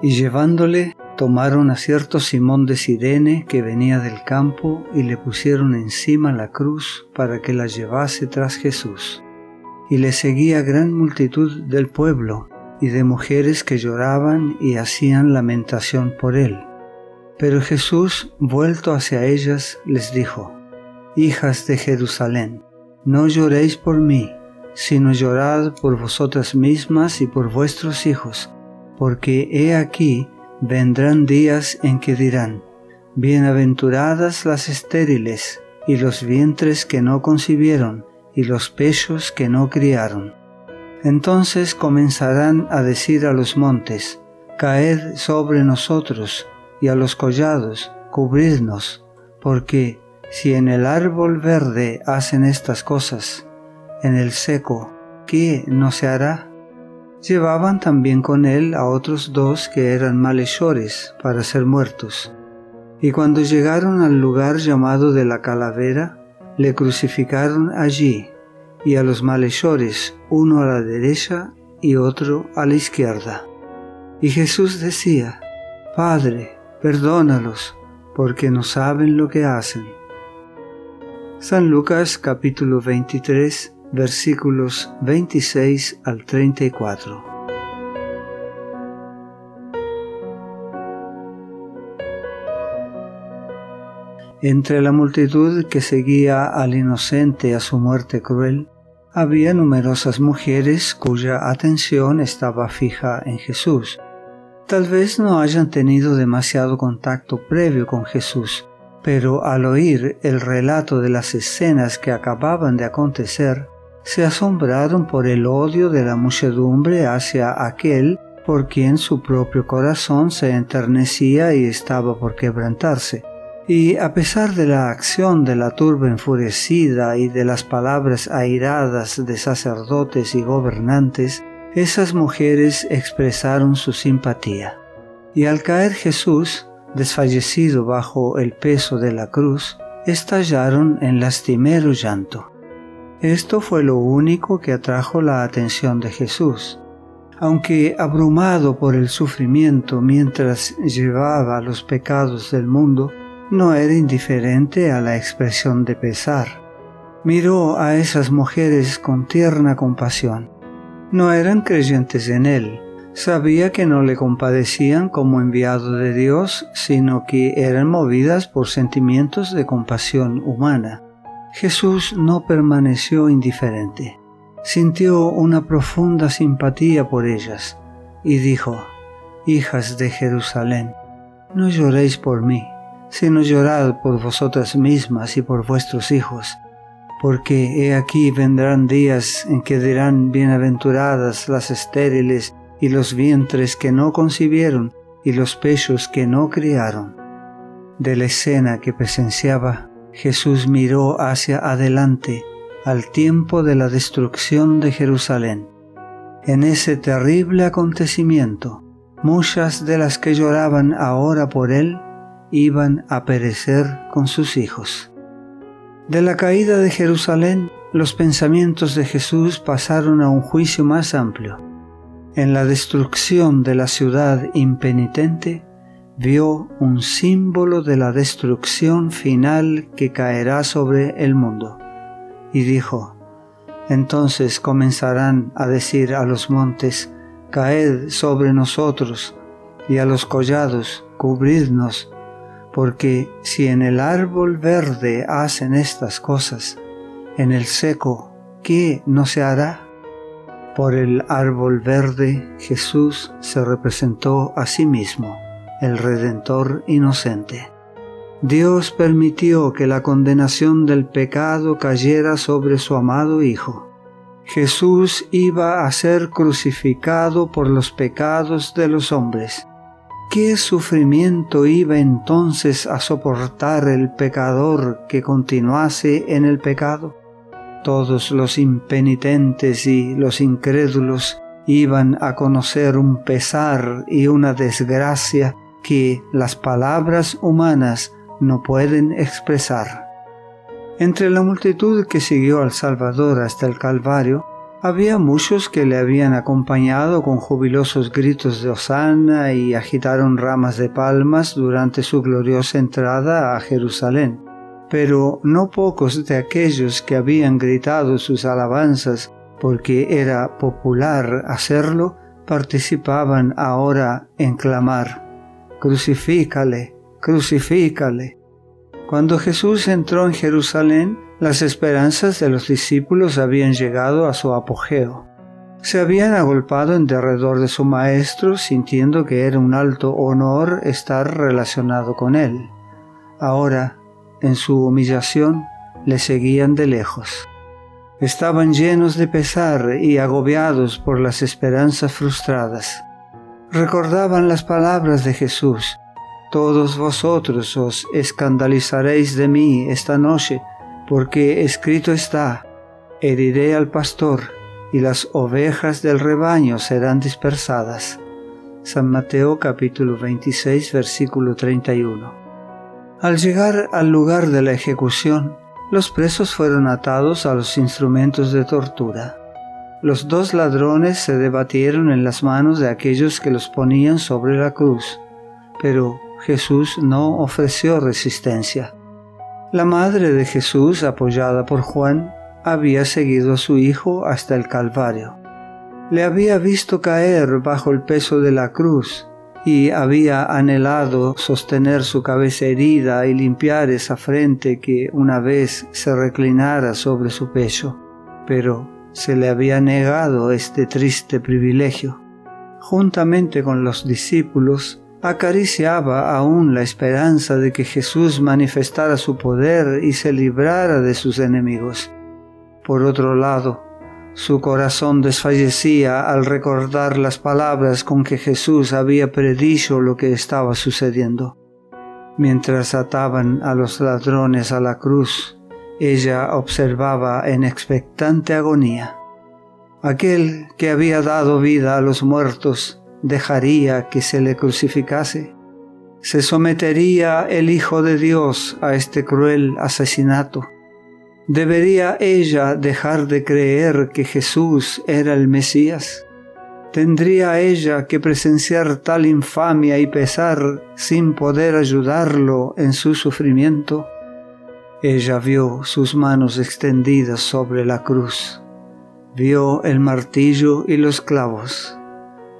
Y llevándole, tomaron a cierto Simón de Sirene que venía del campo y le pusieron encima la cruz para que la llevase tras Jesús. Y le seguía gran multitud del pueblo y de mujeres que lloraban y hacían lamentación por él. Pero Jesús, vuelto hacia ellas, les dijo, Hijas de Jerusalén, no lloréis por mí, sino llorad por vosotras mismas y por vuestros hijos, porque he aquí vendrán días en que dirán, Bienaventuradas las estériles, y los vientres que no concibieron, y los pechos que no criaron. Entonces comenzarán a decir a los montes, Caed sobre nosotros, y a los collados, cubridnos, porque si en el árbol verde hacen estas cosas, en el seco, ¿qué no se hará? Llevaban también con él a otros dos que eran malhechores para ser muertos. Y cuando llegaron al lugar llamado de la calavera, le crucificaron allí, y a los malhechores, uno a la derecha y otro a la izquierda. Y Jesús decía, Padre, perdónalos, porque no saben lo que hacen. San Lucas capítulo 23 versículos 26 al 34. Entre la multitud que seguía al inocente a su muerte cruel, había numerosas mujeres cuya atención estaba fija en Jesús. Tal vez no hayan tenido demasiado contacto previo con Jesús, pero al oír el relato de las escenas que acababan de acontecer, se asombraron por el odio de la muchedumbre hacia aquel por quien su propio corazón se enternecía y estaba por quebrantarse. Y a pesar de la acción de la turba enfurecida y de las palabras airadas de sacerdotes y gobernantes, esas mujeres expresaron su simpatía. Y al caer Jesús, desfallecido bajo el peso de la cruz, estallaron en lastimero llanto. Esto fue lo único que atrajo la atención de Jesús. Aunque abrumado por el sufrimiento mientras llevaba los pecados del mundo, no era indiferente a la expresión de pesar. Miró a esas mujeres con tierna compasión. No eran creyentes en Él, sabía que no le compadecían como enviado de Dios, sino que eran movidas por sentimientos de compasión humana. Jesús no permaneció indiferente. Sintió una profunda simpatía por ellas y dijo, Hijas de Jerusalén, no lloréis por mí, sino llorad por vosotras mismas y por vuestros hijos, porque he aquí vendrán días en que dirán bienaventuradas las estériles y los vientres que no concibieron y los pechos que no criaron. De la escena que presenciaba, Jesús miró hacia adelante al tiempo de la destrucción de Jerusalén. En ese terrible acontecimiento, muchas de las que lloraban ahora por él iban a perecer con sus hijos. De la caída de Jerusalén, los pensamientos de Jesús pasaron a un juicio más amplio en la destrucción de la ciudad impenitente, vio un símbolo de la destrucción final que caerá sobre el mundo. Y dijo, entonces comenzarán a decir a los montes, caed sobre nosotros, y a los collados, cubridnos, porque si en el árbol verde hacen estas cosas, en el seco, ¿qué no se hará? Por el árbol verde Jesús se representó a sí mismo, el Redentor inocente. Dios permitió que la condenación del pecado cayera sobre su amado Hijo. Jesús iba a ser crucificado por los pecados de los hombres. ¿Qué sufrimiento iba entonces a soportar el pecador que continuase en el pecado? Todos los impenitentes y los incrédulos iban a conocer un pesar y una desgracia que las palabras humanas no pueden expresar. Entre la multitud que siguió al Salvador hasta el Calvario, Había muchos que le habían acompañado con jubilosos gritos de Osana y agitaron ramas de palmas durante su gloriosa entrada a Jerusalén. Pero no pocos de aquellos que habían gritado sus alabanzas porque era popular hacerlo, participaban ahora en clamar, Crucifícale, crucifícale. Cuando Jesús entró en Jerusalén, las esperanzas de los discípulos habían llegado a su apogeo. Se habían agolpado en derredor de su maestro sintiendo que era un alto honor estar relacionado con él. Ahora, en su humillación, le seguían de lejos. Estaban llenos de pesar y agobiados por las esperanzas frustradas. Recordaban las palabras de Jesús. Todos vosotros os escandalizaréis de mí esta noche porque escrito está, heriré al pastor y las ovejas del rebaño serán dispersadas. San Mateo capítulo 26 versículo 31. Al llegar al lugar de la ejecución, los presos fueron atados a los instrumentos de tortura. Los dos ladrones se debatieron en las manos de aquellos que los ponían sobre la cruz, pero Jesús no ofreció resistencia. La madre de Jesús, apoyada por Juan, había seguido a su hijo hasta el Calvario. Le había visto caer bajo el peso de la cruz y había anhelado sostener su cabeza herida y limpiar esa frente que una vez se reclinara sobre su pecho, pero se le había negado este triste privilegio. Juntamente con los discípulos, acariciaba aún la esperanza de que Jesús manifestara su poder y se librara de sus enemigos. Por otro lado, su corazón desfallecía al recordar las palabras con que Jesús había predicho lo que estaba sucediendo. Mientras ataban a los ladrones a la cruz, ella observaba en expectante agonía. Aquel que había dado vida a los muertos dejaría que se le crucificase? ¿Se sometería el Hijo de Dios a este cruel asesinato? ¿Debería ella dejar de creer que Jesús era el Mesías? ¿Tendría ella que presenciar tal infamia y pesar sin poder ayudarlo en su sufrimiento? Ella vio sus manos extendidas sobre la cruz, vio el martillo y los clavos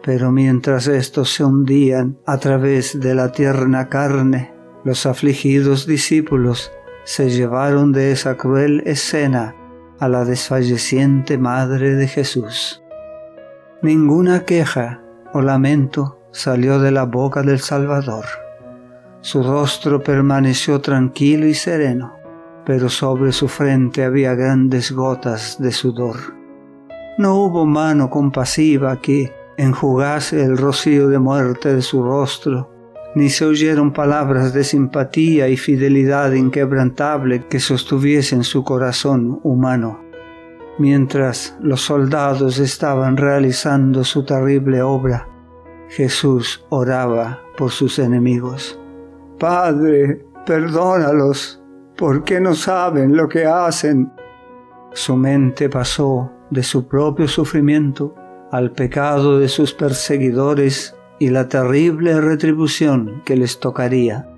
pero mientras estos se hundían a través de la tierna carne, los afligidos discípulos se llevaron de esa cruel escena a la desfalleciente Madre de Jesús. Ninguna queja o lamento salió de la boca del Salvador. Su rostro permaneció tranquilo y sereno, pero sobre su frente había grandes gotas de sudor. No hubo mano compasiva que, enjugase el rocío de muerte de su rostro, ni se oyeron palabras de simpatía y fidelidad inquebrantable que sostuviesen su corazón humano. Mientras los soldados estaban realizando su terrible obra, Jesús oraba por sus enemigos. Padre, perdónalos, porque no saben lo que hacen. Su mente pasó de su propio sufrimiento al pecado de sus perseguidores y la terrible retribución que les tocaría.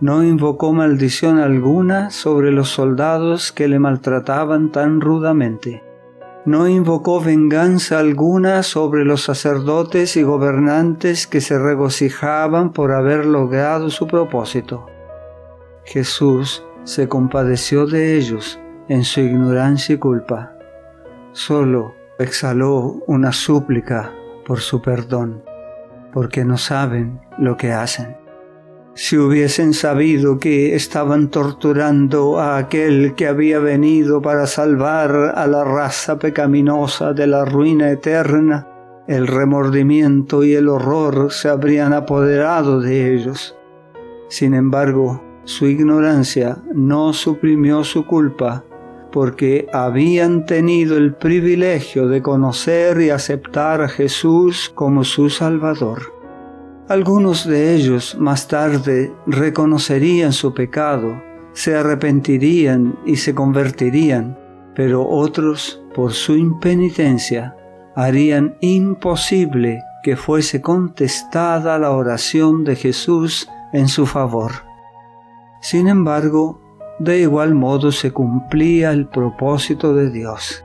No invocó maldición alguna sobre los soldados que le maltrataban tan rudamente. No invocó venganza alguna sobre los sacerdotes y gobernantes que se regocijaban por haber logrado su propósito. Jesús se compadeció de ellos en su ignorancia y culpa. Solo exhaló una súplica por su perdón, porque no saben lo que hacen. Si hubiesen sabido que estaban torturando a aquel que había venido para salvar a la raza pecaminosa de la ruina eterna, el remordimiento y el horror se habrían apoderado de ellos. Sin embargo, su ignorancia no suprimió su culpa porque habían tenido el privilegio de conocer y aceptar a Jesús como su Salvador. Algunos de ellos más tarde reconocerían su pecado, se arrepentirían y se convertirían, pero otros por su impenitencia harían imposible que fuese contestada la oración de Jesús en su favor. Sin embargo, de igual modo se cumplía el propósito de Dios.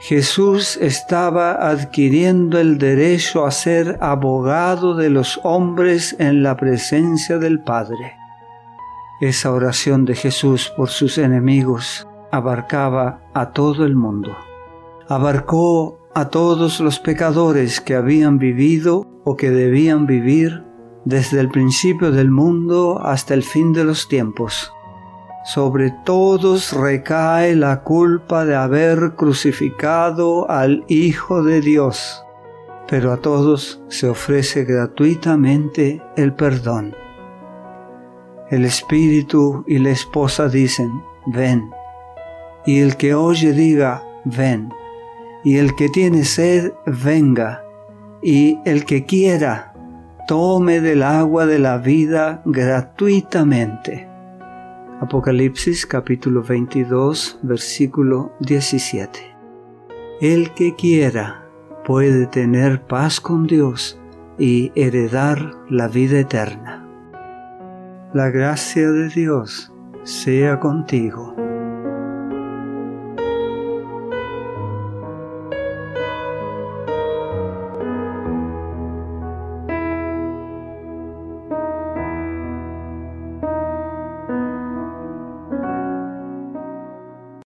Jesús estaba adquiriendo el derecho a ser abogado de los hombres en la presencia del Padre. Esa oración de Jesús por sus enemigos abarcaba a todo el mundo. Abarcó a todos los pecadores que habían vivido o que debían vivir desde el principio del mundo hasta el fin de los tiempos. Sobre todos recae la culpa de haber crucificado al Hijo de Dios, pero a todos se ofrece gratuitamente el perdón. El Espíritu y la esposa dicen, ven, y el que oye diga, ven, y el que tiene sed, venga, y el que quiera, tome del agua de la vida gratuitamente. Apocalipsis capítulo 22 versículo 17. El que quiera puede tener paz con Dios y heredar la vida eterna. La gracia de Dios sea contigo.